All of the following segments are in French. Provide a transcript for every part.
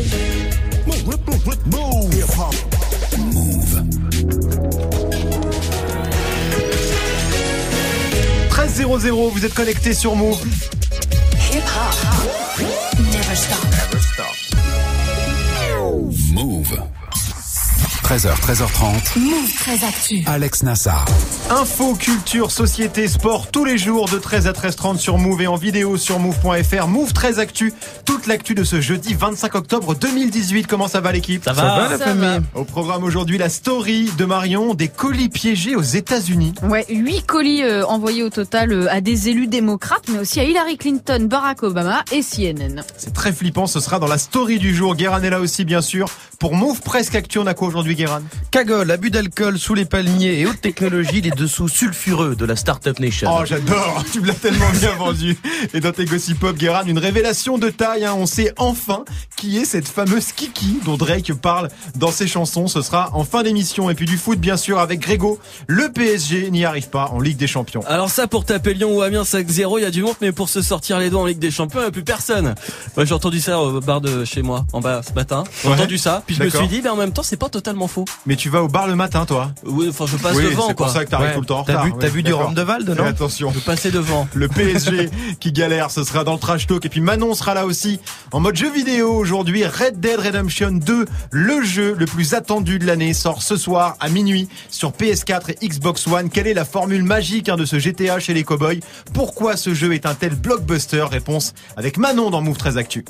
Bye. Move. 13 00, vous êtes connectés sur Move. 13h, 13h30. Move très actu. Alex Nassar. Info, culture, société, sport, tous les jours de 13 à 13h30 sur Move et en vidéo sur Move.fr. Move 13 Actu, toute l'actu de ce jeudi 25 octobre 2018. Comment ça va l'équipe? Ça va, la famille Au programme aujourd'hui, la story de Marion, des colis piégés aux États-Unis. Ouais, huit colis euh, envoyés au total euh, à des élus démocrates, mais aussi à Hillary Clinton, Barack Obama et CNN. C'est très flippant, ce sera dans la story du jour. Guérin est là aussi, bien sûr. Pour Move Presque Actu, on a quoi aujourd'hui, Guérin Cagole, abus d'alcool sous les palmiers et haute technologie, les dessous sulfureux de la Startup Nation. Oh, j'adore Tu me l'as tellement bien vendu. Et dans tes gossip pop, Guérin, une révélation de taille. hein. On sait enfin qui est cette fameuse Kiki dont Drake parle dans ses chansons. Ce sera en fin d'émission. Et puis du foot, bien sûr, avec Grégo. Le PSG n'y arrive pas en Ligue des Champions. Alors ça pour taper Lyon ou Amiens 5-0, il y a du monde, mais pour se sortir les doigts en Ligue des Champions, il n'y a plus personne. Moi j'ai entendu ça au bar de chez moi, en bas ce matin. J'ai Ouais. entendu ça, puis je me suis dit, mais en même temps c'est pas totalement Mais tu vas au bar le matin, toi Oui, enfin je passe Oui, devant c'est pour ça que t'arrives Ouais. tout le temps en T'as vu, t'as Ouais, vu du. Rhum de Valde, Fais non attention. Je passais devant. Le PSG qui galère, ce sera dans le trash talk. Et puis Manon sera là aussi en mode jeu vidéo aujourd'hui. Red Dead Redemption 2, le jeu le plus attendu de l'année, sort ce soir à minuit sur PS4 et Xbox One. Quelle est la formule magique hein, de ce GTA chez les cowboys? Pourquoi ce jeu est un tel blockbuster? Réponse avec Manon dans Move 13 Actu.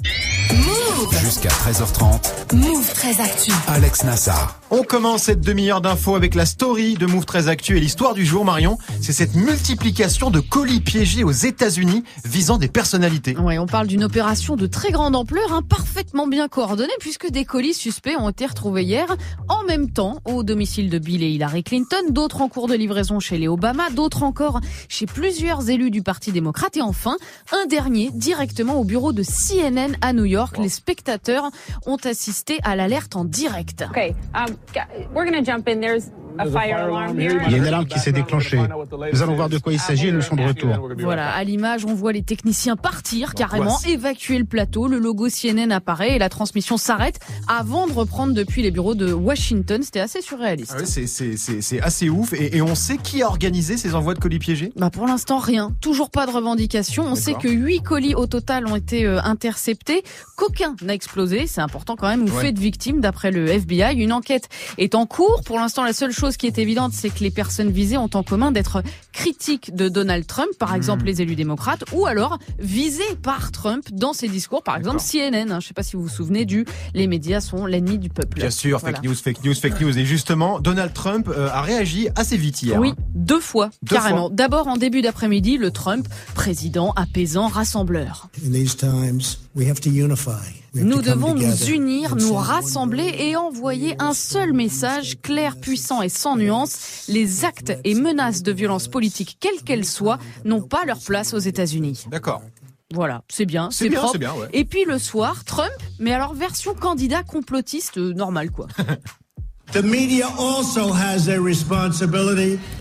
Jusqu'à 13h30. Move très actu. Alex Nassar. On commence cette demi-heure d'infos avec la story de Move 13 Actu et l'histoire du jour, Marion. C'est cette multiplication de colis piégés aux États-Unis visant des personnalités. Ouais, on parle d'une opération de très grande ampleur, hein, parfaitement bien coordonnée, puisque des colis suspects ont été retrouvés hier, en même temps, au domicile de Bill et Hillary Clinton, d'autres en cours de livraison chez les Obama, d'autres encore chez plusieurs élus du Parti démocrate, et enfin, un dernier directement au bureau de CNN à New York. Les spectateurs ont assisté à l'alerte en direct. Okay, um, we're going to jump in. There's Il y a une alarme qui s'est déclenchée. Nous allons voir de quoi il s'agit et nous sommes de retour. Voilà, à l'image, on voit les techniciens partir carrément, évacuer le plateau, le logo CNN apparaît et la transmission s'arrête avant de reprendre depuis les bureaux de Washington. C'était assez surréaliste. Ah ouais, c'est- assez ouf. Et, et on sait qui a organisé ces envois de colis piégés? Bah pour l'instant rien, toujours pas de revendication. On sait que huit colis au total ont été euh, interceptés, qu'aucun n'a explosé, c'est important quand même, ou Ouais. fait de victimes d'après le FBI. Une enquête est en cours. Pour l'instant, la seule chose qui est évidente, c'est que les personnes visées ont en commun d'être critiques de Donald Trump, Hmm. par exemple les élus démocrates, ou alors visées par Trump dans ses discours, par exemple CNN. hein. Je sais pas si vous vous souvenez du les médias sont l'ennemi du peuple. Bien sûr, Voilà. fake news, fake news, fake news. Et justement, Donald Trump euh, a réagi assez vite hier. Oui, hein. Deux fois, Deux carrément. fois. D'abord en début d'après-midi, le Trump, président apaisant, rassembleur. In these times, we have to unify. Nous devons nous unir, nous rassembler et envoyer un seul message clair, puissant et sans nuance. Les actes et menaces de violence politique, quelles qu'elles soient, n'ont pas leur place aux États-Unis. D'accord. Voilà, c'est bien, C'est c'est bien, propre. c'est bien, ouais. Et puis le soir, Trump, mais alors version candidat complotiste euh, normal quoi.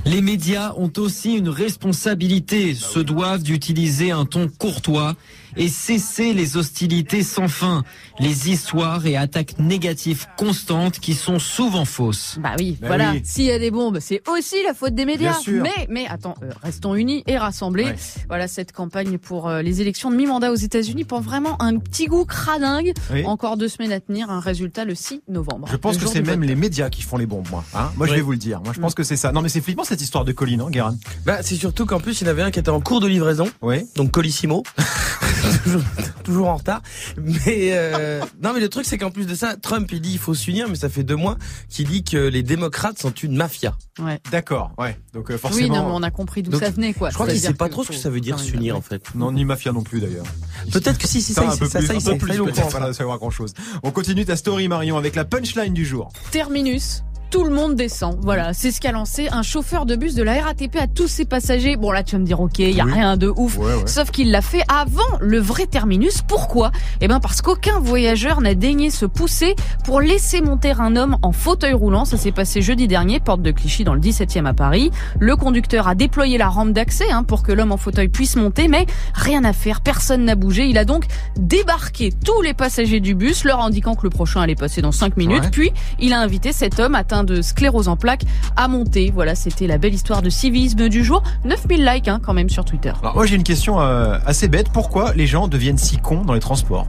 Les médias ont aussi une responsabilité, se doivent d'utiliser un ton courtois et cesser les hostilités sans fin, les histoires et attaques négatives constantes qui sont souvent fausses. Bah oui, Bah voilà. oui. S'il y a des bombes, c'est aussi la faute des médias. Bien sûr. Mais, mais attends, euh, restons unis et rassemblés. Ouais. Voilà, cette campagne pour euh, les élections de mi-mandat aux États-Unis prend vraiment un petit goût cradingue. Oui. Encore deux semaines à tenir, un résultat le 6 novembre. Je pense que c'est même vote. les médias qui font les bombes, moi. Hein moi, je vais vous le dire. Moi, je pense que c'est ça. Non, mais c'est flippant cette histoire de colis, non, Guérin Bah, c'est surtout qu'en plus, il y en avait un qui était en cours de livraison, Oui. donc colissimo. toujours, toujours en retard. Mais euh, non, mais le truc, c'est qu'en plus de ça, Trump, il dit il faut s'unir, mais ça fait deux mois qu'il dit que les démocrates sont une mafia. Ouais. D'accord, ouais. Donc euh, Oui, forcément. non, mais on a compris d'où ça venait, quoi. Je crois qu'il sait pas trop ce que ça veut dire s'unir, en fait. Non, ni mafia non plus d'ailleurs. Peut-être que si, si, ça, ça, plus, ça, il sait, va savoir grand chose. On continue ta story, Marion, avec la punchline du jour. Terminus. Tout le monde descend. Voilà, c'est ce qu'a lancé un chauffeur de bus de la RATP à tous ses passagers. Bon là, tu vas me dire, ok, il y a Oui. rien de ouf. Ouais, ouais. Sauf qu'il l'a fait avant le vrai terminus. Pourquoi? Eh ben parce qu'aucun voyageur n'a daigné se pousser pour laisser monter un homme en fauteuil roulant. Ça s'est passé jeudi dernier, porte de Clichy dans le 17e à Paris. Le conducteur a déployé la rampe d'accès hein, pour que l'homme en fauteuil puisse monter, mais rien à faire, personne n'a bougé. Il a donc débarqué tous les passagers du bus, leur indiquant que le prochain allait passer dans 5 minutes. Ouais. Puis il a invité cet homme atteint de sclérose en plaques à monter. Voilà, c'était la belle histoire de civisme du jour. 9000 likes hein, quand même sur Twitter. Alors moi j'ai une question euh, assez bête. Pourquoi les gens deviennent si cons dans les transports?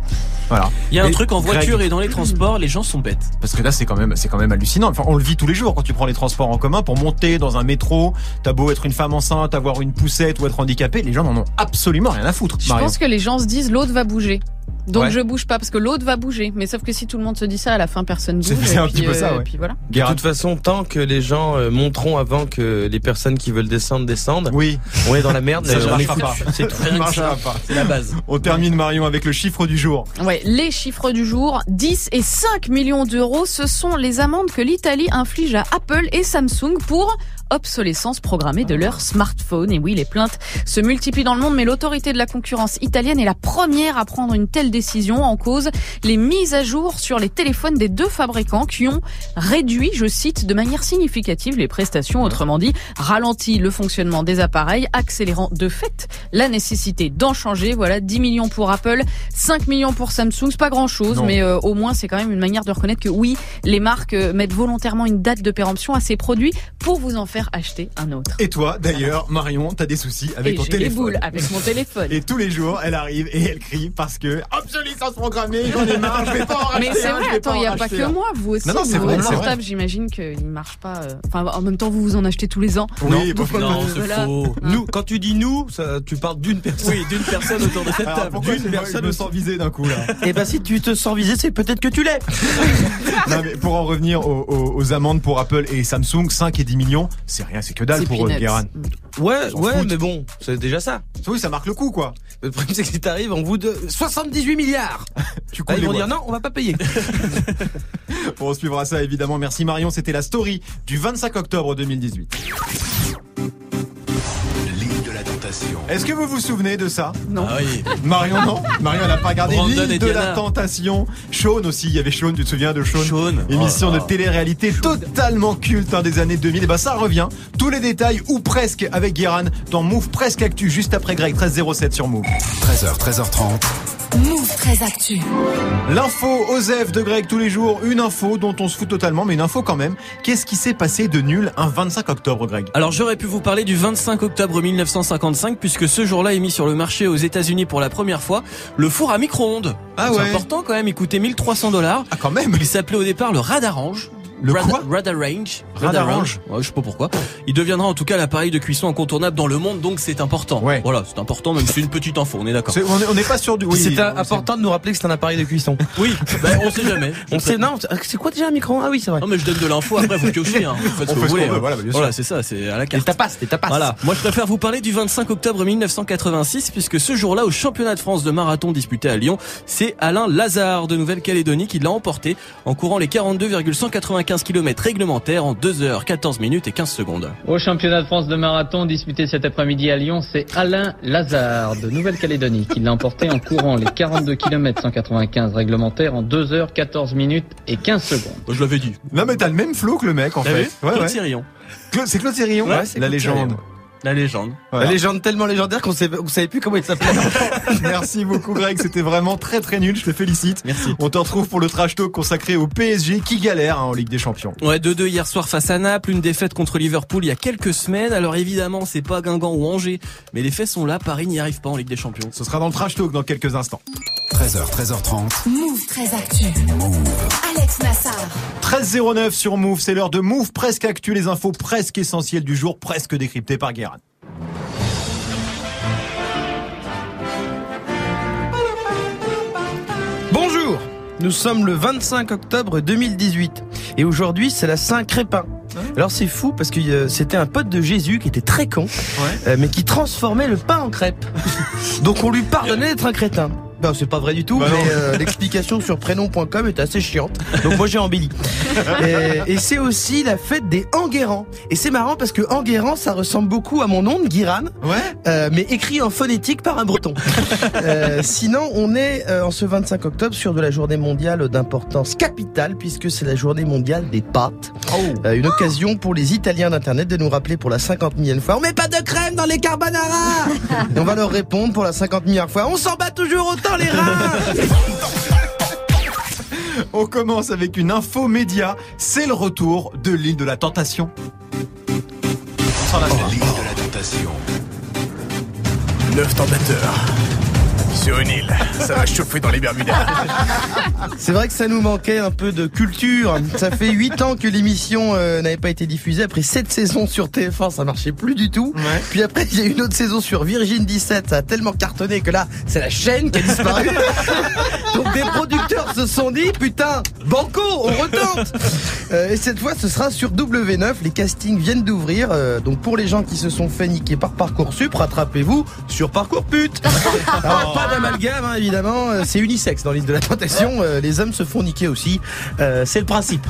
Voilà. Il y a un Et truc en Greg, voiture et dans les transports, les gens sont bêtes. Parce que là c'est quand même c'est quand même hallucinant. Enfin on le vit tous les jours quand tu prends les transports en commun pour monter dans un métro. T'as beau être une femme enceinte, avoir une poussette ou être handicapé, les gens n'en ont absolument rien à foutre. Je Marion. pense que les gens se disent l'autre va bouger. Donc Ouais. je bouge pas parce que l'autre va bouger. Mais sauf que si tout le monde se dit ça, à la fin personne bouge. C'est- et un petit peu euh, ça, et ouais. puis voilà. De toute façon, tant que les gens euh, monteront avant que les personnes qui veulent descendre descendent, Oui, on est dans la merde. Ça euh, ne marchera pas. C'est tout. ça ne marchera pas. C'est la base. On termine Marion avec le chiffre du jour. Ouais, les chiffres du jour, 10 et 5 millions d'euros, ce sont les amendes que l'Italie inflige à Apple et Samsung pour obsolescence programmée de leurs smartphones. Et oui, les plaintes se multiplient dans le monde, mais l'autorité de la concurrence italienne est la première à prendre une telle décision en cause les mises à jour sur les téléphones des deux fabricants qui ont réduit, je cite, de manière significative les prestations, autrement dit, ralenti le fonctionnement des appareils, accélérant de fait la nécessité d'en changer. Voilà, 10 millions pour Apple, 5 millions pour Samsung, c'est pas grand chose, Non. mais euh, au moins c'est quand même une manière de reconnaître que oui, les marques euh, mettent volontairement une date de péremption à ces produits pour vous en faire acheter un autre. Et toi d'ailleurs Marion, t'as des soucis avec Et ton j'ai téléphone. boules avec mon téléphone. Et tous les jours, elle arrive et elle crie parce que obsolescence programmée, j'en ai marre, je vais pas en racheter Mais c'est vrai, attends, il n'y a pas racheter que moi, vous aussi. Non, non, c'est vrai, c'est portables, j'imagine qu'il marche pas. euh, Enfin, en même temps, vous vous en achetez tous les ans. Oui, Donc, Non, c'est voilà. faux. Nous, quand tu dis nous, ça, tu parles d'une personne. Oui, d'une personne autour de cette table. pourquoi D'une personne me sens visé d'un coup là? Et ben si tu te sens visé, c'est peut-être que tu l'es. Non, mais Pour en revenir aux, aux- aux amendes pour Apple et Samsung, 5 et 10 millions, c'est rien, c'est que dalle pour eux. Guérin. Ouais, ouais, mais bon, c'est déjà ça. Oui, ça marque le coup quoi. Le problème c'est que si t'arrives en bout de 78 milliards, Tu là, coules ils vont dire non, on va pas payer. On suivra ça évidemment. Merci Marion, c'était la story du 25 octobre 2018. L'île de la tentation. Est-ce que vous vous souvenez de ça? Non. Ah oui. Marion non? Marion elle a pas regardé l'île de la tentation. Sean aussi, il y avait Sean, tu te souviens de Sean Sean. Émission Oh là de là. télé-réalité totalement culte hein, des années 2000. Et bah ça revient. Tous les détails ou presque avec Guéran dans Move Presque Actu juste après Greg 1307 sur Move. 13h, 13h30. Move très actu. L'info Osef de Greg tous les jours, une info dont on se fout totalement, mais une info quand même. Qu'est-ce qui s'est passé de nul un 25 octobre, Greg? Alors j'aurais pu vous parler du 25 octobre 1955 puisque ce jour-là est mis sur le marché aux États-Unis pour la première fois le four à micro-ondes. Ah C'est ouais. important quand même, il coûtait 1300 dollars. Ah quand même Il s'appelait au départ le Radarange. Le Rad- quoi Radarange. Radarange. Ouais, je sais pas pourquoi. Il deviendra en tout cas l'appareil de cuisson incontournable dans le monde, donc c'est important. Ouais. Voilà, c'est important, même si c'est une petite info, on est d'accord. C'est- On est- on n'est pas sûr du. Oui, c'est important de nous rappeler que c'est un appareil de cuisson. Oui, ben, on sait jamais. On sait, non, c'est quoi déjà un micro Ah oui, c'est vrai. Non mais je donne de l'info, après vous piochez, hein. vous faites ce On que fait vous ce voulez. hein. voilà. Voilà, c'est ça, c'est à la Les carte. tapas, les tapas. Voilà. Moi, je préfère vous parler du 25 octobre 1986, puisque ce jour-là, au championnat de France de marathon disputé à Lyon, c'est Alain Lazare de Nouvelle-Calédonie qui l'a emporté en courant les 42,195 km réglementaires en 2 heures 14 minutes et 15 secondes. Au championnat de France de marathon disputé cet après-midi à Lyon, c'est Alain Lazare de Nouvelle-Calédonie qui l'a emporté en courant les 42 km 195 réglementaires en 2 heures 14 minutes et 15 secondes. Je l'avais dit. Non mais t'as le même flow que le mec en fait. Ouais, Claude ouais. C'est Claude Sérillon Ouais, c'est La Claude légende. La légende. Voilà. La légende tellement légendaire qu'on on savait plus comment il s'appelait. Merci beaucoup Greg, c'était vraiment très très nul, je te félicite. Merci. On te retrouve pour le trash talk consacré au PSG qui galère hein, en Ligue des Champions. Ouais, 2-2 hier soir face à Naples, une défaite contre Liverpool il y a quelques semaines. Alors évidemment, c'est pas Guingamp ou Angers, mais les faits sont là, Paris n'y arrive pas en Ligue des Champions. Ce sera dans le trash talk dans quelques instants. 13h, 13h30. Move très actu. Alex Nassar. 13.09 sur Move, c'est l'heure de Move presque actu, les infos presque essentielles du jour, presque décryptées par Guérin. Bonjour Nous sommes le 25 octobre 2018 et aujourd'hui c'est la Saint-Crépin. Alors c'est fou parce que euh, c'était un pote de Jésus qui était très con, euh, mais qui transformait le pain en crêpe. Donc on lui pardonnait d'être un crétin. Non, c'est pas vrai du tout, Bah mais euh, l'explication sur prénom.com est assez chiante. Donc moi j'ai embelli. et, et c'est aussi la fête des Enguerrand. Et c'est marrant parce que Enguerrand, ça ressemble beaucoup à mon nom de Guiran, Ouais. euh, mais écrit en phonétique par un breton. Euh, sinon, on est euh, en ce 25 octobre sur de la journée mondiale d'importance capitale puisque c'est la journée mondiale des pâtes. Euh, une occasion pour les Italiens d'Internet de nous rappeler pour la 50 millième fois, on met pas de crème dans les carbonara Et on va leur répondre pour la 50 millième fois, on s'en bat toujours autant les reins On commence avec une info média. C'est le retour de l'île de la tentation. On s'en. L'île de la tentation. Neuf tentateurs. Sur une île. Ça va chauffer dans les Bermudas. C'est vrai que ça nous manquait un peu de culture. Ça fait 8 ans que l'émission euh, n'avait pas été diffusée. Après 7 saisons sur TF1, ça marchait plus du tout. Ouais. Puis après, il y a eu une autre saison sur Virgin 17. Ça a tellement cartonné que là, c'est la chaîne qui a disparu. Donc des producteurs se sont dit, putain, banco, on retente. Euh, et cette fois, ce sera sur W9. Les castings viennent d'ouvrir. Euh, donc pour les gens qui se sont fait niquer par Parcoursup, rattrapez-vous sur Parcours Pute. Alors pas d'amalgame, hein, évidemment. Euh, C'est unisexe dans l'île de la tentation. Euh, les hommes se font niquer aussi. Euh, c'est le principe.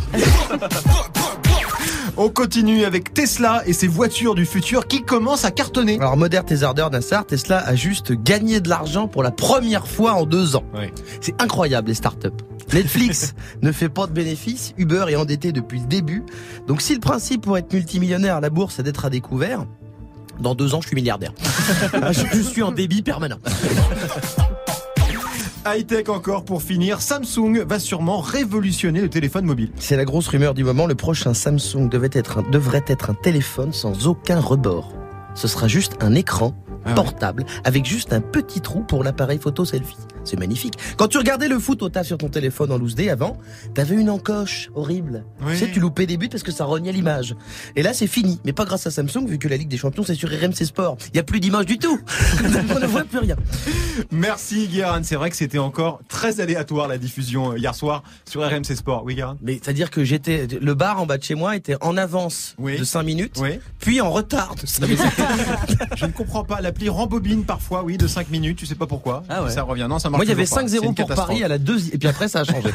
On continue avec Tesla et ses voitures du futur qui commencent à cartonner. Alors, modère tes ardeurs, Nassar, Tesla a juste gagné de l'argent pour la première fois en deux ans. C'est incroyable, les startups. Netflix ne fait pas de bénéfices, Uber est endetté depuis le début. Donc, si le principe pour être multimillionnaire à la bourse, c'est d'être à découvert, dans deux ans, je suis milliardaire. Ah, je, je suis en débit permanent. High-tech encore pour finir. Samsung va sûrement révolutionner le téléphone mobile. C'est la grosse rumeur du moment. Le prochain Samsung devait être un- devrait être un téléphone sans aucun rebord. Ce sera juste un écran Ah ouais. portable avec juste un petit trou pour l'appareil photo selfie. C'est magnifique. Quand tu regardais le foot au taf sur ton téléphone en loose day avant, t'avais une encoche horrible. Oui. Tu sais, tu loupais des buts parce que ça rognait l'image. Et là, c'est fini. Mais pas grâce à Samsung, vu que la Ligue des Champions, c'est sur RMC Sport. Il y a plus d'image du tout. Donc, on ne voit plus rien. Merci Guérin. C'est vrai que c'était encore très aléatoire la diffusion euh, hier soir sur RMC Sport. Oui Guérin? Mais c'est-à-dire que j'étais, le bar en bas de chez moi était en avance Oui. de 5 minutes, Oui. puis en retard de 5 minutes. Je ne comprends pas. L'appli rembobine parfois, oui, de 5 minutes. Tu sais pas pourquoi. Ah ouais. Ça revient. Non, ça marche Moi, il y avait toujours pas. C'est 5-0 une pour. Paris à la deuxième, et puis après, ça a changé.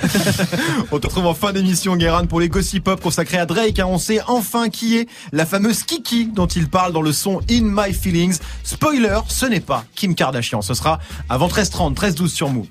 On te retrouve en fin d'émission, Guérin, pour les gossip pop consacrés à Drake. hein. On sait enfin qui est la fameuse Kiki dont il parle dans le son In My Feelings. Spoiler, ce n'est pas Kim Kardashian. Ce sera avant 13h30, 13h12 sur Move.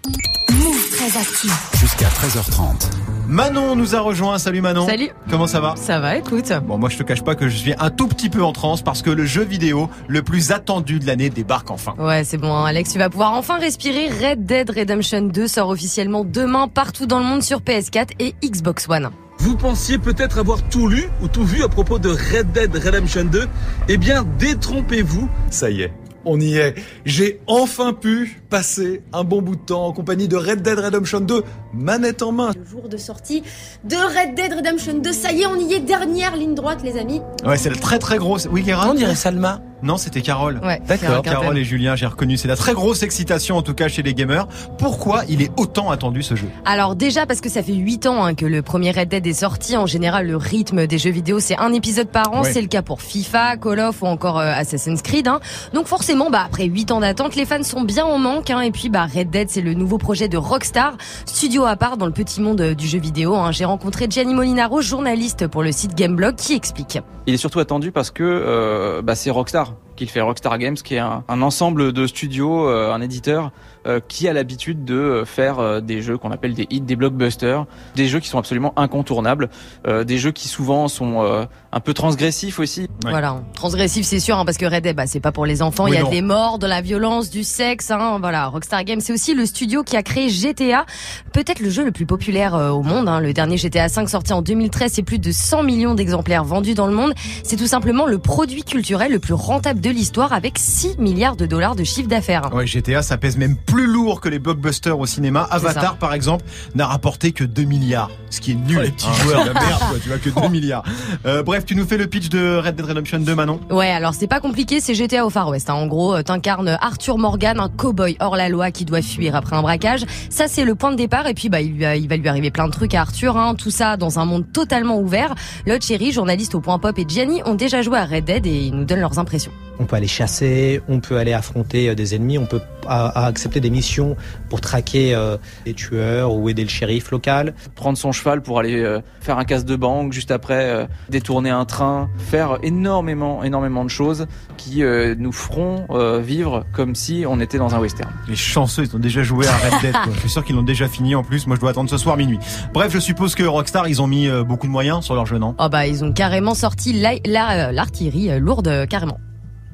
Jusqu'à 13h30. Manon nous a rejoint. Salut Manon. Salut. Comment ça va? Ça va, écoute. Bon, moi je te cache pas que je suis un tout petit peu en transe parce que le jeu vidéo le plus attendu de l'année débarque enfin. Ouais, c'est bon, hein, Alex, tu vas pouvoir enfin respirer. Red Dead Redemption 2 sort officiellement demain partout dans le monde sur PS4 et Xbox One. Vous pensiez peut-être avoir tout lu ou tout vu à propos de Red Dead Redemption 2 Eh bien, détrompez-vous. Ça y est, on y est. J'ai enfin pu passer un bon bout de temps en compagnie de Red Dead Redemption 2, manette en main. Le jour de sortie de Red Dead Redemption 2. Ça y est, on y est, dernière ligne droite, les amis. Ouais, c'est la très très grosse. Oui, Guérin On dirait Salma? Non, c'était Carole. Ouais, D'accord. Carole Carole et Julien, j'ai reconnu. C'est la très grosse excitation en tout cas chez les gamers. Pourquoi il est autant attendu ce jeu? Alors déjà parce que ça fait 8 ans hein, que le premier Red Dead est sorti. En général, le rythme des jeux vidéo, c'est un épisode par an. Ouais. C'est le cas pour FIFA, Call of ou encore euh, Assassin's Creed. hein. Donc forcément, bah après 8 ans d'attente, les fans sont bien en manque. hein. Et puis bah Red Dead, c'est le nouveau projet de Rockstar, studio à part dans le petit monde euh, du jeu vidéo. hein. J'ai rencontré Gianni Molinaro, journaliste pour le site Gameblog, qui explique. Il est surtout attendu parce que euh, bah, c'est Rockstar qui le fait, Rockstar Games, qui est un, un ensemble de studios, euh, un éditeur euh, qui a l'habitude de faire euh, des jeux qu'on appelle des hits, des blockbusters, des jeux qui sont absolument incontournables, euh, des jeux qui souvent sont euh, un peu transgressifs aussi. Voilà, transgressif c'est sûr, hein, parce que Red Dead, bah, c'est pas pour les enfants. Oui, Il y a non. des morts, de la violence, du sexe. Hein, voilà, Rockstar Games, c'est aussi le studio qui a créé GTA, peut-être le jeu le plus populaire euh, au monde. hein. Le dernier GTA 5 sorti en 2013, c'est plus de 100 millions d'exemplaires vendus dans le monde. C'est tout simplement le produit culturel le plus rentable de l'histoire, avec 6 milliards de dollars de chiffre d'affaires. Ouais, GTA, ça pèse même plus lourd que les blockbusters au cinéma. Avatar, ça. par exemple, n'a rapporté que 2 milliards. Ce qui est nul. Oh, les petits Hein, joueurs. la merde, quoi. Tu vois que 2 milliards. Euh, bref, tu nous fais le pitch de Red Dead Redemption 2, Manon Ouais, alors c'est pas compliqué, c'est GTA au Far West. hein. En gros, euh, t'incarnes Arthur Morgan, un cow-boy hors la loi qui doit fuir après un braquage. Ça, c'est le point de départ. Et puis, bah, il, lui a- il va lui arriver plein de trucs à Arthur. Hein. Tout ça dans un monde totalement ouvert. Chéri, journaliste au Point Pop et Gianni ont déjà joué à Red Dead et ils nous donnent leurs impressions. On peut aller chasser, on peut aller affronter euh, des ennemis, on peut a- a- accepter des missions pour traquer euh, des tueurs ou aider le shérif local. Prendre son cheval pour aller euh, faire un casse de banque, juste après euh, détourner un train, faire énormément, énormément de choses qui euh, nous feront euh, vivre comme si on était dans un western. Les chanceux, ils ont déjà joué à Red Dead. quoi. Je suis sûr qu'ils l'ont déjà fini en plus. Moi, je dois attendre ce soir minuit. Bref, je suppose que Rockstar, ils ont mis euh, beaucoup de moyens sur leur jeu, non? Oh bah ils ont carrément sorti la- la- l'artillerie euh, lourde euh, carrément.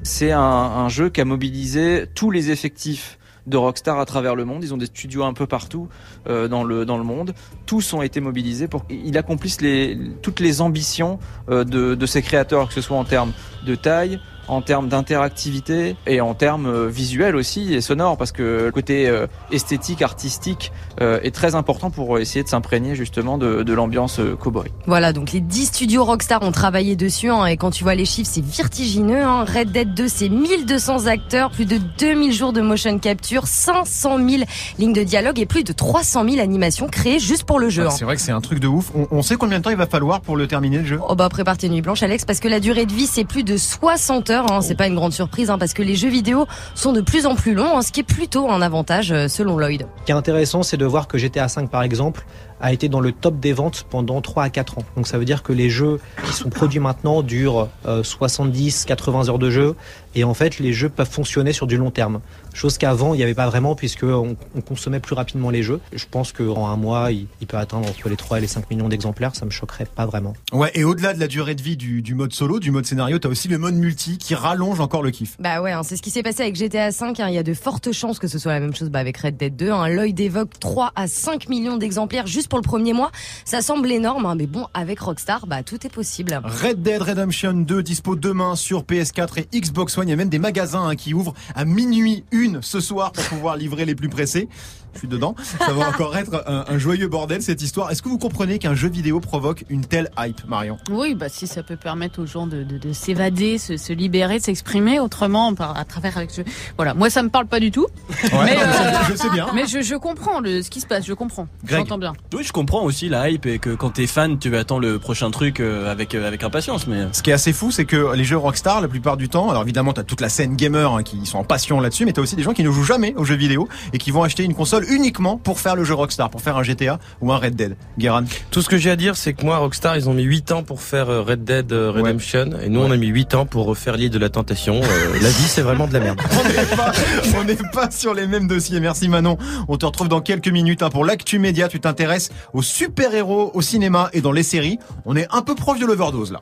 C'est un, jeu qui a mobilisé tous les effectifs de Rockstar à travers le monde. Ils ont des studios un peu partout euh, dans le dans le monde. Tous ont été mobilisés pour qu'il accomplisse les toutes les ambitions euh, de de ses créateurs, que ce soit en termes de taille, en termes d'interactivité et en termes euh, visuels aussi et sonores, parce que le côté euh, esthétique, artistique euh, est très important pour essayer de s'imprégner justement de, de l'ambiance cowboy. Voilà, donc les 10 studios Rockstar ont travaillé dessus, hein, et quand tu vois les chiffres, c'est vertigineux. Hein. Red Dead 2, c'est 1200 acteurs, plus de 2000 jours de motion capture, 500 000 lignes de dialogue et plus de 300 000 animations créées juste pour le jeu. Ah, hein. C'est vrai que c'est un truc de ouf. On, on sait combien de temps il va falloir pour le terminer le jeu? Oh bah prépare tes nuits blanches Alex parce que la durée de vie c'est plus de 60 heures, hein. c'est pas une grande surprise hein, parce que les jeux vidéo sont de plus en plus longs, hein, ce qui est plutôt un avantage euh, selon Lloyd. Ce qui est intéressant, c'est de voir que GTA V, par exemple, a été dans le top des ventes pendant 3 à 4 ans. Donc ça veut dire que les jeux qui sont produits maintenant durent euh, 70, 80 heures de jeu. Et en fait, les jeux peuvent fonctionner sur du long terme. Chose qu'avant, il n'y avait pas vraiment puisque on, on consommait plus rapidement les jeux. Je pense qu'en un mois, il, il peut atteindre entre les 3 et les 5 millions d'exemplaires. Ça me choquerait pas vraiment. Ouais, et au-delà de la durée de vie du, du mode solo, du mode scénario, t'as aussi le mode multi qui rallonge encore le kiff. Bah ouais, hein, c'est ce qui s'est passé avec GTA V. hein. Il y a de fortes chances que ce soit la même chose bah, avec Red Dead 2. Hein. Lloyd évoque 3 à 5 millions d'exemplaires juste pour le premier mois. Ça semble énorme, hein, mais bon, avec Rockstar, bah tout est possible. Red Dead Redemption 2 dispo demain sur PS4 et Xbox One. Il y a même des magasins hein, qui ouvrent à minuit une ce soir pour pouvoir livrer les plus pressés. Je suis dedans. Ça va encore être un, un joyeux bordel cette histoire. Est-ce que vous comprenez qu'un jeu vidéo provoque une telle hype, Marion? Oui, bah si ça peut permettre aux gens de, de, de s'évader, se, se libérer, de s'exprimer autrement par, à travers avec ce... Voilà, moi ça me parle pas du tout. Ouais, mais, non, mais ça, je sais bien. Mais je, je comprends le, ce qui se passe, je comprends. J'entends bien. Oui, je comprends aussi la hype et que quand t'es fan, tu attends le prochain truc euh, avec euh, avec impatience. Mais Ce qui est assez fou, c'est que les jeux Rockstar, la plupart du temps, alors évidemment, t'as toute la scène gamer hein, qui sont en passion là-dessus, mais t'as aussi des gens qui ne jouent jamais aux jeux vidéo et qui vont acheter une console uniquement pour faire le jeu Rockstar, pour faire un GTA ou un Red Dead. Guéran. Tout ce que j'ai à dire, c'est que moi, Rockstar, ils ont mis 8 ans pour faire euh, Red Dead euh, Redemption, et nous, on a mis 8 ans pour refaire l'île de la tentation. Euh, la vie, c'est vraiment de la merde. On n'est pas, sur les mêmes dossiers. Merci Manon. On te retrouve dans quelques minutes hein, pour l'actu média. Tu t'intéresses aux super-héros au cinéma et dans les séries. On est un peu proche de l'overdose là.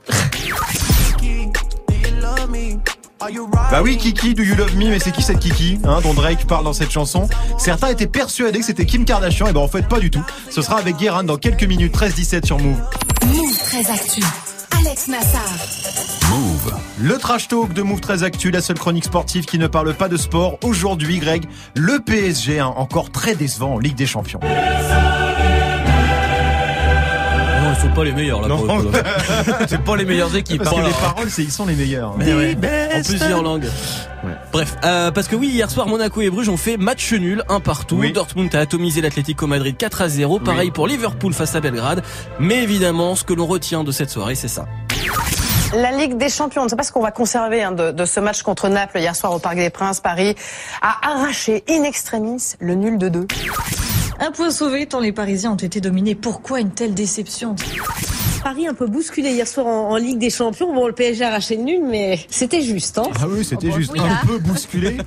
Bah oui, Kiki, do you love me Mais c'est qui cette Kiki hein, dont Drake parle dans cette chanson Certains étaient persuadés que c'était Kim Kardashian, et ben en fait pas du tout. Ce sera avec Guérin dans quelques minutes, 13-17 sur Move. Move très actu. Alex Nassar. Move. Le trash talk de Move très actu, la seule chronique sportive qui ne parle pas de sport. Aujourd'hui, Greg, le PSG, hein, encore très décevant en Ligue des Champions. Pas les meilleurs là. Non. pour le c'est pas les meilleures équipes. Parce que hein. les paroles, c'est ils sont les meilleurs. Mais ouais, en plusieurs langues. Bref, euh, parce que oui, hier soir, Monaco et Bruges ont fait match nul, un partout. Oui. Dortmund a atomisé l'Atlético Madrid 4 à 0. Pareil Oui. pour Liverpool face à Belgrade. Mais évidemment, ce que l'on retient de cette soirée, c'est ça. La Ligue des Champions, on ne sait pas ce qu'on va conserver hein, de, de ce match contre Naples hier soir au Parc des Princes. Paris a arraché in extremis le nul de 2. Un point sauvé tant les Parisiens ont été dominés. Pourquoi une telle déception? Paris un peu bousculé hier soir en, en Ligue des Champions. Bon, le PSG a arraché le nul, mais c'était juste. Hein Ah oui, c'était juste oui, un peu bousculé.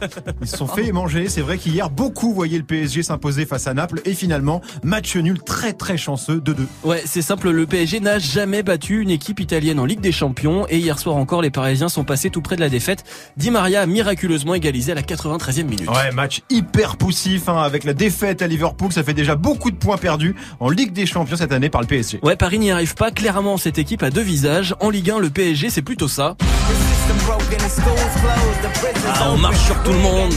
Ils se sont fait manger. C'est vrai qu'hier, beaucoup voyaient le PSG s'imposer face à Naples. Et finalement, match nul très très chanceux, 2-2. Ouais, c'est simple, le PSG n'a jamais battu une équipe italienne en Ligue des Champions et hier soir encore les Parisiens sont passés tout près de la défaite. Di Maria a miraculeusement égalisé à la 93e minute. Ouais, match hyper poussif hein, avec la défaite à Liverpool. Ça fait déjà beaucoup de points perdus en Ligue des Champions cette année par le PSG. Ouais, Paris n'y arrive pas. Clairement, cette équipe a deux visages. En Ligue 1, le PSG, c'est plutôt ça. Ah, on marche sur tout le monde.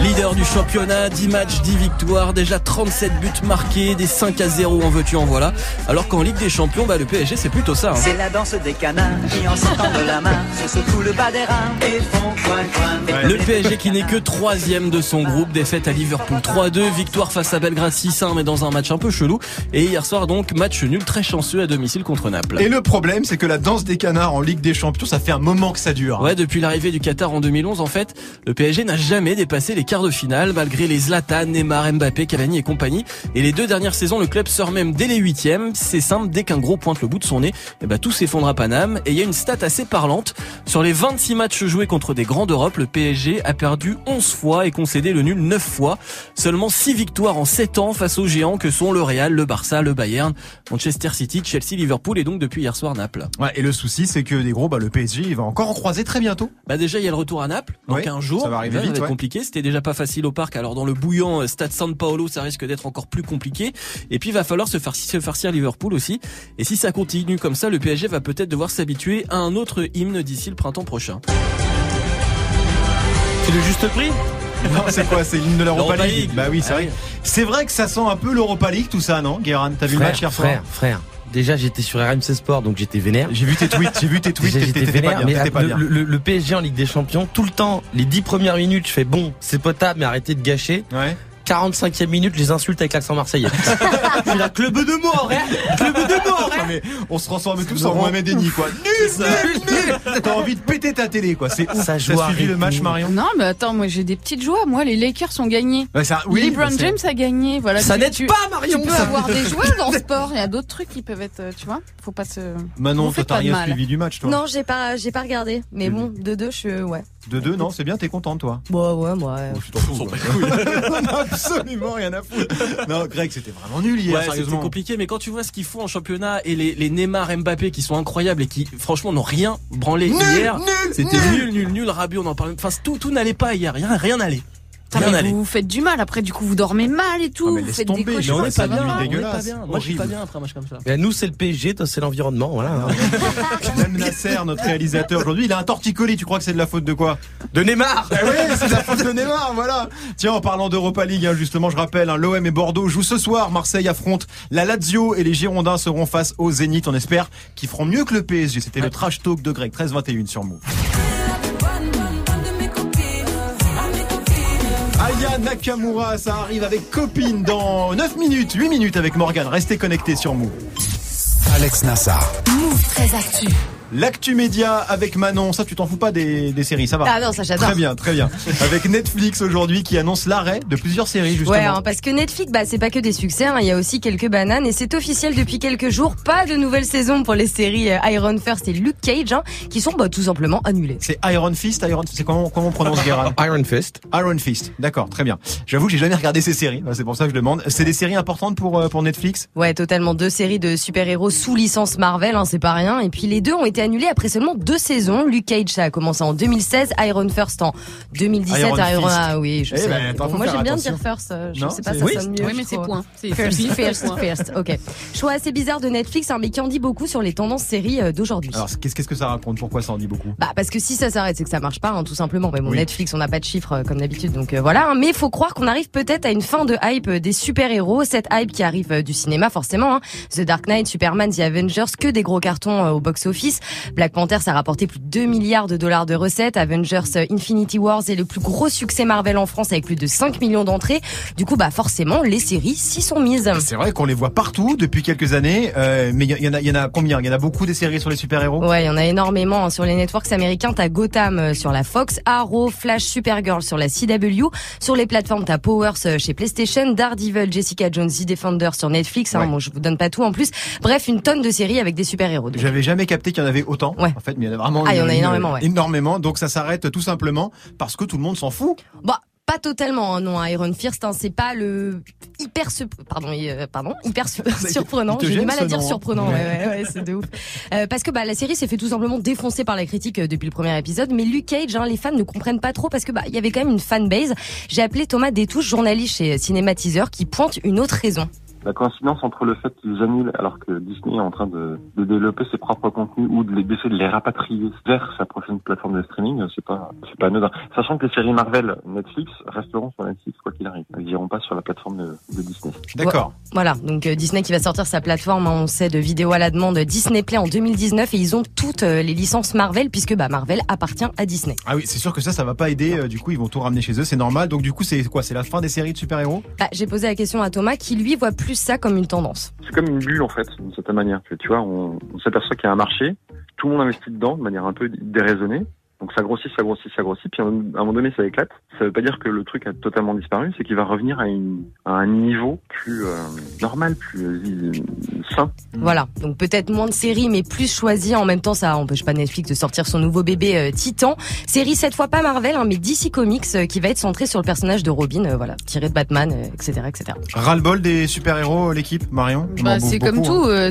Leader du championnat, 10 matchs, 10 victoires, déjà 37 buts marqués, des 5 à 0 en veux-tu en voilà. Alors qu'en Ligue des Champions, bah, le PSG, c'est plutôt ça. hein. C'est la danse des canards qui en sortant de la main se secouent le bas des reins et font coin coin. Le PSG qui n'est que troisième de son groupe, défaite à Liverpool 3-2, victoire face à Belgrade 6-1 mais dans un match un peu chelou. Et hier soir donc match nul très chanceux à domicile contre Naples. Et le problème, c'est que la danse des canards en Ligue des Champions, ça fait un moment que ça dur. hein. Ouais, depuis l'arrivée du Qatar en 2011, en fait, le PSG n'a jamais dépassé les quarts de finale, malgré les Zlatan, Neymar, Mbappé, Cavani et compagnie. Et les deux dernières saisons, le club sort même dès les huitièmes. C'est simple, dès qu'un gros pointe le bout de son nez, eh ben, tout s'effondre à Paname. Et il y a une stat assez parlante. Sur les 26 matchs joués contre des grands d'Europe, le PSG a perdu 11 fois et concédé le nul 9 fois. Seulement 6 victoires en 7 ans face aux géants que sont le Real, le Barça, le Bayern, Manchester City, Chelsea, Liverpool et donc depuis hier soir Naples. Ouais, et le souci, c'est que des gros, bah, le PSG, il va encore en croiser très bientôt. Bah déjà il y a le retour à Naples dans Oui, 15 jours. ça va arriver vite, être ouais. compliqué. C'était déjà pas facile au parc. Alors dans le bouillant euh, Stade San Paolo, ça risque d'être encore plus compliqué. Et puis il va falloir se faire se farcir Liverpool aussi. Et si ça continue comme ça, le PSG va peut-être devoir s'habituer à un autre hymne d'ici le printemps prochain. C'est le juste prix Non, c'est quoi C'est l'hymne de l'Europa League. League. Bah oui, c'est Ah vrai. oui. C'est vrai que ça sent un peu l'Europa League, tout ça, non Guérin, t'as vu le frère, match hier soir frère, frère. Déjà, j'étais sur RMC Sport, donc j'étais vénère. J'ai vu tes tweets, j'ai vu tes tweets, j'étais pas vénère, bien, mais t'étais pas le, bien. le- le PSG en Ligue des Champions, tout le temps, les 10 premières minutes, je fais bon, c'est potable, mais arrêtez de gâcher. Ouais. 45e minute, les insulte avec l'accent marseillais. là, club de mort, hein Club de mort, hein Non, mais on se transforme tous en Mohamed Eni, quoi. Nul, nul, nul T'as envie de péter ta télé, quoi. C'est ouf. Ça T'as joue à suivi le match. Marion Non, mais attends, moi j'ai des petites joies. Moi, les Lakers ont gagné. Ouais, ça- oui, LeBron bah, c'est- James a gagné. Voilà. Ça n'aide pas, Marion, Tu peux avoir des joies dans le sport. Il y a d'autres trucs qui peuvent être, euh, tu vois. Faut pas se. Manon, toi, t'as rien suivi du match, toi. Non, j'ai pas, j'ai pas regardé. Mais bon, de deux, je suis, ouais. De deux, non, c'est bien, t'es contente, toi? Bon, ouais, moi. ouais. Je t'en fous. quoi. On a absolument rien à foutre. Non, Greg, c'était vraiment nul hier, Ouais, c'était sérieusement. compliqué, mais quand tu vois ce qu'ils font en championnat et les, les Neymar, Mbappé qui sont incroyables et qui, franchement, n'ont rien branlé Nul, hier. C'était nul. nul, nul, nul. Rabiot, on en parle. Enfin, tout, tout n'allait pas hier. Rien, rien n'allait. Putain, mais vous vous faites du mal. Après, du coup, vous dormez mal et tout. Ah, mais vous faites tomber, des mais on n'est pas bien, n'est pas dégueulasse. bien. Moi, je suis pas bien après un match comme ça. Ben, nous, c'est le PSG, toi, c'est l'environnement, voilà. Même Nasser, notre réalisateur aujourd'hui, il a un torticolis. Tu crois que c'est de la faute de quoi? De Neymar Eh oui, c'est de la faute de Neymar, voilà. Tiens, en parlant d'Europa League, hein, justement, je rappelle, hein, l'OM et Bordeaux jouent ce soir. Marseille affronte la Lazio et les Girondins seront face au Zénith. On espère qu'ils feront mieux que le PSG. C'était le trash talk de Greg, 13-21 sur Move. Aya Nakamura, ça arrive avec copine dans 9 minutes, 8 minutes avec Morgan. Restez connectés sur Move. Alex Nassar. Move très actu. L'actu média avec Manon, ça tu t'en fous pas des, des séries, ça va Ah non, ça j'adore. Très bien, très bien. Avec Netflix aujourd'hui qui annonce l'arrêt de plusieurs séries justement. Ouais, hein, parce que Netflix, bah, c'est pas que des succès, hein, il y a aussi quelques bananes et c'est officiel depuis quelques jours, pas de nouvelle saison pour les séries euh, Iron First et Luke Cage, hein, qui sont bah, tout simplement annulées. C'est Iron Fist, Iron c'est comment comment on prononce Guérin Iron Fist. Iron Fist. D'accord, très bien. J'avoue que j'ai jamais regardé ces séries, c'est pour ça que je demande. C'est des séries importantes pour euh, pour Netflix? Ouais, totalement deux séries de super-héros sous licence Marvel, hein, c'est pas rien. Et puis les deux ont été annulés après seulement deux saisons. Luke Cage, ça a commencé en 2016, Iron First en 2017. Iron Fist. ah oui, je Eh sais. ben, Bon, moi j'aime bien dire First, euh, je Non, sais pas, ça Oui, sonne mieux. Oui, mais c'est point. C'est First, first, first, ok. Choix assez bizarre de Netflix, hein, mais qui en dit beaucoup sur les tendances séries euh, d'aujourd'hui? Alors qu'est-ce que ça raconte? Pourquoi ça en dit beaucoup? Bah parce que si ça s'arrête, c'est que ça marche pas, hein, tout simplement. Mais bon, Oui. Netflix, on n'a pas de chiffres euh, comme d'habitude, donc euh, voilà. hein. Mais faut croire qu'on arrive peut-être à une fin de hype des super-héros. Cette hype qui arrive du cinéma, forcément. hein. The Dark Knight, Superman, The Avengers, que des gros cartons au box-office. Black Panther, ça a rapporté plus de 2 milliards de dollars de recettes. Avengers Infinity Wars est le plus gros succès Marvel en France avec plus de 5 millions d'entrées. Du coup, bah forcément, les séries s'y sont mises. C'est vrai qu'on les voit partout depuis quelques années, euh, mais il y, en a y en a combien? Il y en a beaucoup des séries sur les super-héros? Ouais, il y en a énormément hein. sur les networks américains. T'as Gotham euh, sur la Fox, Arrow, Flash, Supergirl sur la CW. Sur les plateformes, t'as Powers euh, chez PlayStation, Daredevil, Jessica Jones, The Defender sur Netflix. Hein, Ouais. bon, je vous donne pas tout en plus. Bref, une tonne de séries avec des super-héros. J'avais jamais capté qu'il y en avait autant. Ouais. En fait, mais il y en a vraiment Ah, il y en a une- énormément, ouais. énormément. Donc ça s'arrête tout simplement parce que tout le monde s'en fout. Bah, pas totalement, hein, non. Iron Fist, hein, c'est pas le hyper, su- pardon, euh, pardon, hyper su- surprenant. J'ai du mal à dire nom, hein. surprenant. Ouais, ouais, ouais, c'est de ouf. Euh, parce que bah la série s'est fait tout simplement défoncer par la critique euh, depuis le premier épisode. Mais Luke Cage, hein, les fans ne comprennent pas trop parce que bah il y avait quand même une fanbase. J'ai appelé Thomas Détouche, journaliste chez Cinématiseur, qui pointe une autre raison. La coïncidence entre le fait qu'ils annulent alors que Disney est en train de, de développer ses propres contenus ou de les d'essayer de les rapatrier vers sa prochaine plateforme de streaming, c'est pas c'est pas anodin. Sachant que les séries Marvel Netflix resteront sur Netflix quoi qu'il arrive. Elles iront pas sur la plateforme de, de Disney. D'accord. Voilà, donc euh, Disney qui va sortir sa plateforme, hein, on sait, de vidéo à la demande Disney Play en 2019 et ils ont toutes euh, les licences Marvel puisque bah Marvel appartient à Disney. Ah oui, c'est sûr que ça, ça va pas aider. euh, Du coup, ils vont tout ramener chez eux, c'est normal. Donc du coup, c'est quoi? C'est la fin des séries de super-héros? Bah, j'ai posé la question à Thomas qui lui voit plus ça comme une tendance. C'est comme une bulle en fait, d'une certaine manière. Tu vois, on, on s'aperçoit qu'il y a un marché, tout le monde investit dedans de manière un peu déraisonnée, Donc ça grossit, ça grossit, ça grossit, puis à un moment donné ça éclate. Ça veut pas dire que le truc a totalement disparu, c'est qu'il va revenir à, une, à un niveau plus euh, normal, plus euh, sain. Voilà, donc peut-être moins de séries, mais plus choisies. En même temps, ça empêche pas Netflix de sortir son nouveau bébé euh, Titan. Série cette fois pas Marvel, hein, mais DC Comics, euh, qui va être centrée sur le personnage de Robin, euh, voilà, tiré de Batman, euh, etc., etc. Ras-le-bol des super-héros, l'équipe, Marion Bah, c'est comme beaucoup, tout, hein. euh,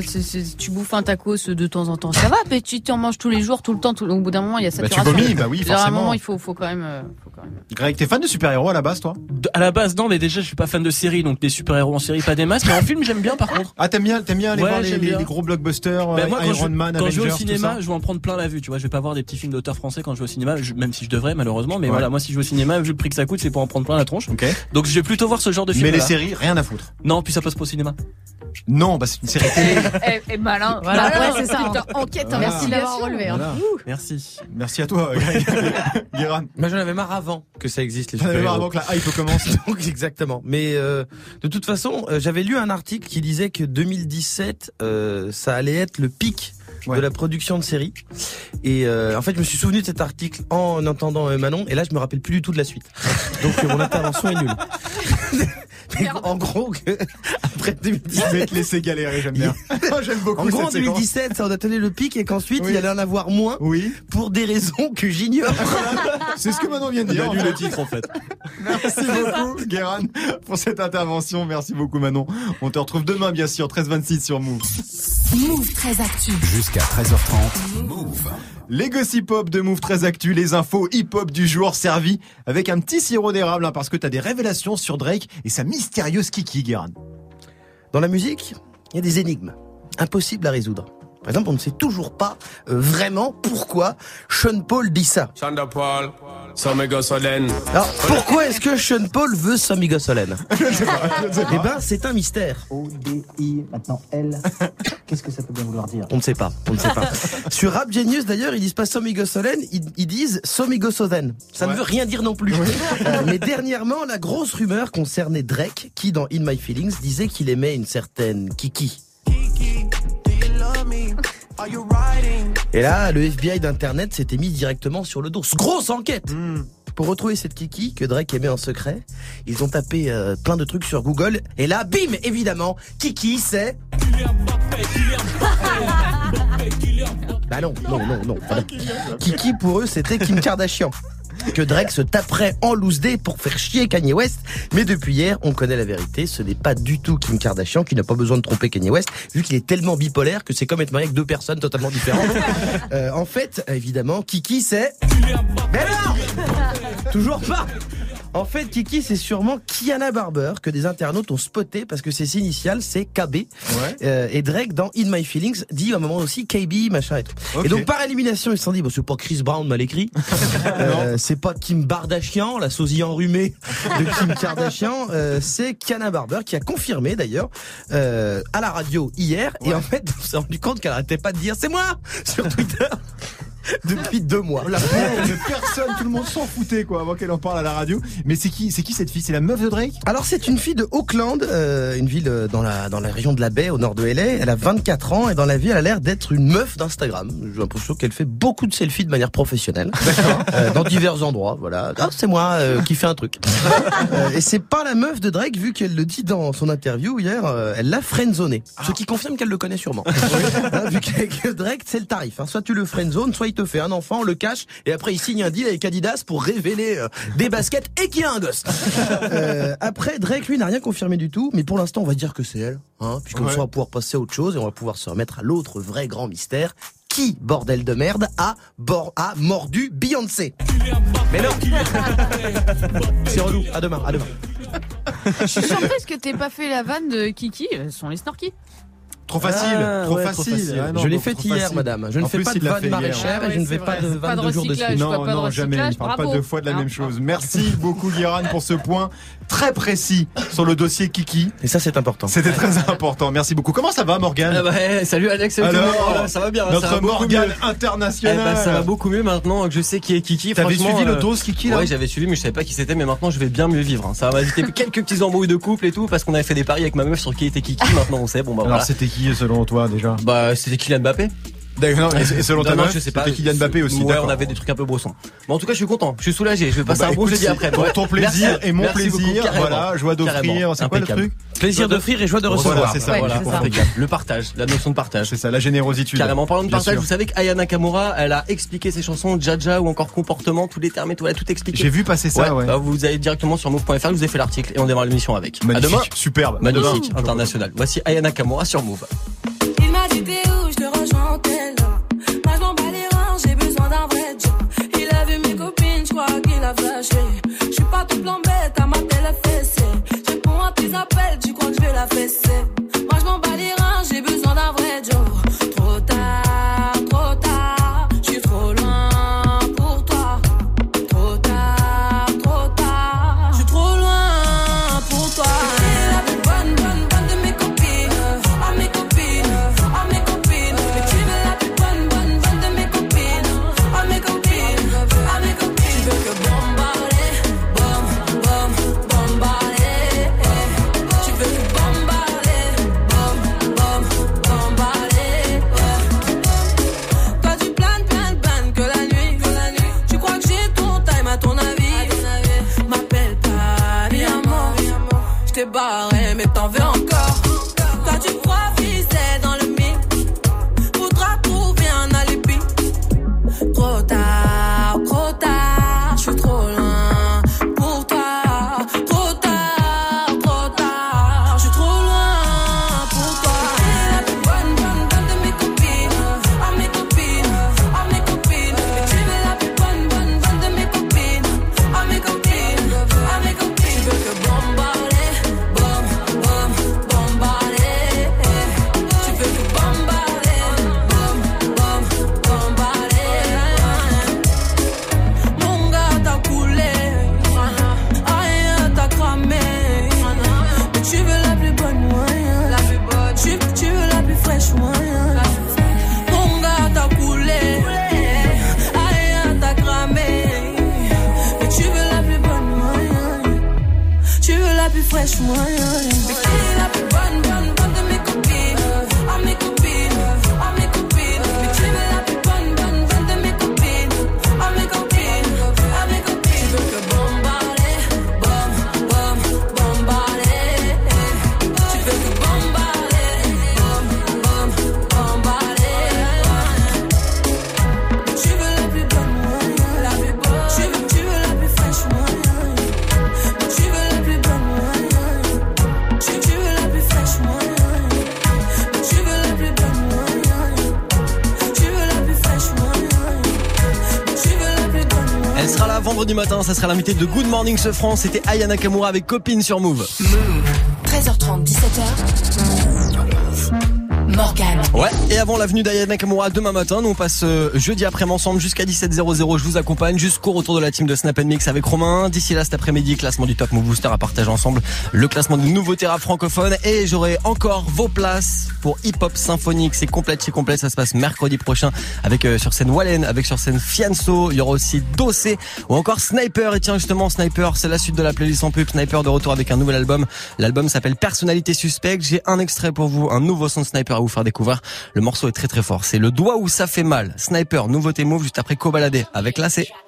tu bouffes un tacos de temps en temps, ça va, mais tu en manges tous les jours, tout le temps, tout- au bout d'un moment, il y a Bah, vomis, bah oui, À un moment, il faut, faut quand même... euh, faut quand même... Greg, t'es fan de super-héros à la base, toi? De- À la base, non, mais déjà, je suis pas fan de séries, donc des super-héros en série, pas des masses, mais en film, j'aime bien par contre. Ah, t'aimes bien, t'aimes bien aller Ouais, voir les, bien. gros blockbusters, Ben, euh, moi, quand Iron je, Man, quand je vais au cinéma, je vais en prendre plein la vue, tu vois. Je vais pas voir des petits films d'auteurs français quand je vais au cinéma, je- même si je devrais, malheureusement. Mais Ouais. voilà, moi, si je vais au cinéma, vu le prix que ça coûte, c'est pour en prendre plein la tronche. Donc, je vais plutôt voir ce genre de film. Mais les séries, rien à foutre. Non, puis ça passe pas au cinéma. Non, bah c'est une série télé. Eh, eh, malin, Voilà. malin, Ouais, c'est ça. putain, enquête, Voilà. merci d'avoir relevé. hein. Voilà. Merci. Merci à toi. Guérin. Moi j'en avais marre avant que ça existe les J'en avais marre avant que la hype commence. Donc exactement. Mais euh, de toute façon, euh, j'avais lu un article qui disait que 2017, euh, ça allait être le pic de la production de séries. Et euh, en fait, je me suis souvenu de cet article en entendant Manon, et là, je me rappelle plus du tout de la suite. Donc mon intervention est nulle. Mais en gros, que, après 2017, Je vais te laisser galérer, j'aime bien. j'aime beaucoup en gros, en cette séquence. 2017, ça en a tenu le pic et qu'ensuite, Oui. il allait en avoir moins Oui. pour des raisons que j'ignore. C'est ce que Manon vient de Il dire. a en lu le titre, en fait. Merci beaucoup, Guérin, pour cette intervention. Merci beaucoup, Manon. On te retrouve demain, bien sûr, 13h26 sur Move. Move très actu. Jusqu'à 13h30. Move. Les gossip hop de Move très actu, les infos hip-hop du jour servis avec un petit sirop d'érable, hein, parce que t'as des révélations sur Drake et sa mystérieuse Kiki, Guérin. Dans la musique, il y a des énigmes impossibles à résoudre. Par exemple, on ne sait toujours pas euh, vraiment pourquoi Sean Paul dit ça. Sean Paul, Solen. Alors, pourquoi est-ce que Sean Paul veut Solen Eh ben, c'est un mystère. O-D-I, maintenant L. Qu'est-ce que ça peut bien vouloir dire On ne sait pas, on ne sait pas. Sur Rap Genius, d'ailleurs, ils disent pas Somigo Solen, ils, ils disent Soden. Ça ne veut rien dire non plus. Euh, mais dernièrement, la grosse rumeur concernait Drake, qui dans In My Feelings disait qu'il aimait une certaine Kiki. Et là, le FBI d'Internet s'était mis directement sur le dos. Grosse enquête Pour retrouver cette Kiki que Drake aimait en secret, ils ont tapé euh, plein de trucs sur Google. Et là, bim Évidemment, Kiki, c'est... Bah non, non, non, non. Kiki, pour eux, c'était Kim Kardashian. Que Drake se taperait en loose day pour faire chier Kanye West. Mais depuis hier, on connaît la vérité. Ce n'est pas du tout Kim Kardashian qui n'a pas besoin de tromper Kanye West, vu qu'il est tellement bipolaire que c'est comme être marié avec deux personnes totalement différentes. Euh, en fait, évidemment, Kiki, c'est... Mais non Toujours pas en fait, Kiki, c'est sûrement Kiana Barber que des internautes ont spoté parce que ses initiales, c'est KB. Euh, et Drake, dans In My Feelings, dit à un moment aussi KB, machin et tout. Et donc, par élimination, ils se sont dit, bon, c'est pas Chris Brown mal écrit. Euh, c'est pas Kim Bardashian, la sosie enrhumée de Kim Kardashian. Euh, c'est Kiana Barber qui a confirmé d'ailleurs à la radio hier. Et en fait, on s'est rendu compte qu'elle arrêtait pas de dire c'est moi sur Twitter depuis deux mois. La pauvre, personne, tout le monde s'en foutait, quoi, avant qu'elle en parle à la radio. Mais c'est qui, c'est qui cette fille? C'est la meuf de Drake? Alors c'est une fille de Auckland, euh, une ville euh, dans la dans la région de la baie au nord de LA. Elle a 24 ans et dans la vie elle a l'air d'être une meuf d'Instagram. J'ai l'impression qu'elle fait beaucoup de selfies de manière professionnelle, euh, dans divers endroits. Voilà, ah, c'est moi euh, qui fais un truc. Et c'est pas la meuf de Drake vu qu'elle le dit dans son interview hier. elle l'a friendzoné, ce qui confirme qu'elle le connaît sûrement. Hein, vu qu'avec Drake c'est le tarif. hein. Soit tu le friendzone, soit il te fait un enfant, le cache et après il signe un deal avec Adidas pour révéler euh, des baskets et qu'il y a un gosse. Euh, après, Drake, lui, n'a rien confirmé du tout, mais pour l'instant, on va dire que c'est elle, hein, puisqu'on Ouais. va pouvoir passer à autre chose et on va pouvoir se remettre à l'autre vrai grand mystère. Qui, bordel de merde, a, bor- a mordu Beyoncé? Mais non C'est relou, à demain, à demain. Je suis surprise que t'aies pas fait la vanne de Kiki, elles sont les snorkies. Trop facile, Ah, trop, ouais, facile. Ah non, je l'ai faite hier, facile. madame. Je ne En fais plus, pas de l'a vanne maraîchère Ah et je ne vais pas de. Pas de 22 jours de recyclage. suite. Je vois Non, non, jamais. recyclage, Il parle pas deux fois de la même chose. Merci beaucoup, Guérin, pour ce point très précis sur le dossier Kiki. Et ça, c'est important. C'était très important. Merci beaucoup. Comment ça va, Morgane Ah bah, hey, salut Alex, Alors, ça va bien, ça notre va beaucoup Morgane mieux. internationale. Eh ben, ça va beaucoup mieux maintenant que je sais qui est Kiki. T'avais suivi euh, le dos, Kiki, là Ouais, j'avais suivi, mais je savais pas qui c'était. Mais maintenant, je vais bien mieux vivre. hein. Ça va éviter quelques petits embrouilles de couple et tout, parce qu'on avait fait des paris avec ma meuf sur qui était Kiki. Maintenant, on sait. Bon bah Alors, voilà. c'était qui, selon toi, déjà? Bah, c'était Kylian Mbappé. D'accord, non, et- et selon ta Non, non, meuf, je sais pas. c'était Kylian Mbappé aussi, Ouais, on avait des trucs un peu brossons. Mais en tout cas, je suis content. Je suis soulagé. Je vais passer bah, un bon écoute, jeudi après. ton plaisir Merci. et mon beaucoup, plaisir, voilà, joie d'offrir, c'est quoi le Impeccable. truc Plaisir d'offrir et joie de recevoir. Voilà, c'est ça, Ouais, voilà. c'est ça. Impeccable. Le partage, la notion de partage. C'est ça, la générosité. Carrément. En parlant de partage, sûr. vous savez qu'Aya Nakamura, elle a expliqué ses chansons, Jaja ou encore comportement, tous les termes et tout, elle a tout expliqué. J'ai vu passer ça, ouais. Bah, vous allez directement sur move.fr, je vous ai fait l'article et on démarre l'émission avec. Magnifique, À demain. superbe. Magnifique, international. Voici Aya Nakamura sur Move. Il m'a dit t'es où, je te rejoins en tel là. Moi je m'en bats les j'ai besoin d'un vrai job. Il a vu mes copines, je crois qu'il a flashé. Je suis pas tout plan bête, à ma télé fessée. Je réponds à tes appels, tu crois que je vais la fesser. Moi je m'en bats les j'ai besoin d'un Vendredi matin, ça sera l'invité de Good Morning Ce France. C'était Aya Nakamura avec copine sur Move. 13h30, 17h. Morgane. Ouais, et avant l'avenue d'Aya Nakamura demain matin, nous on passe euh, jeudi après-midi ensemble jusqu'à 17h00. Je vous accompagne jusqu'au retour de la team de Snap Mix avec Romain. D'ici là, cet après-midi, classement du Top Move Booster à partager ensemble. Le classement du nouveau rap francophone. Et j'aurai encore vos places pour Hip Hop Symphonique. C'est complète chez complète. Ça se passe mercredi prochain avec euh, sur scène Wallen, avec sur scène Fianso. Il y aura aussi Dossé ou encore Sniper. Et tiens, justement, Sniper, c'est la suite de la playlist en pub. Sniper de retour avec un nouvel album. L'album s'appelle Personnalité Suspecte. J'ai un extrait pour vous, un nouveau son de Sniper vous faire découvrir. Le morceau est très très fort. C'est le doigt où ça fait mal. Sniper, nouveauté move juste après Cobaladé avec l'AC.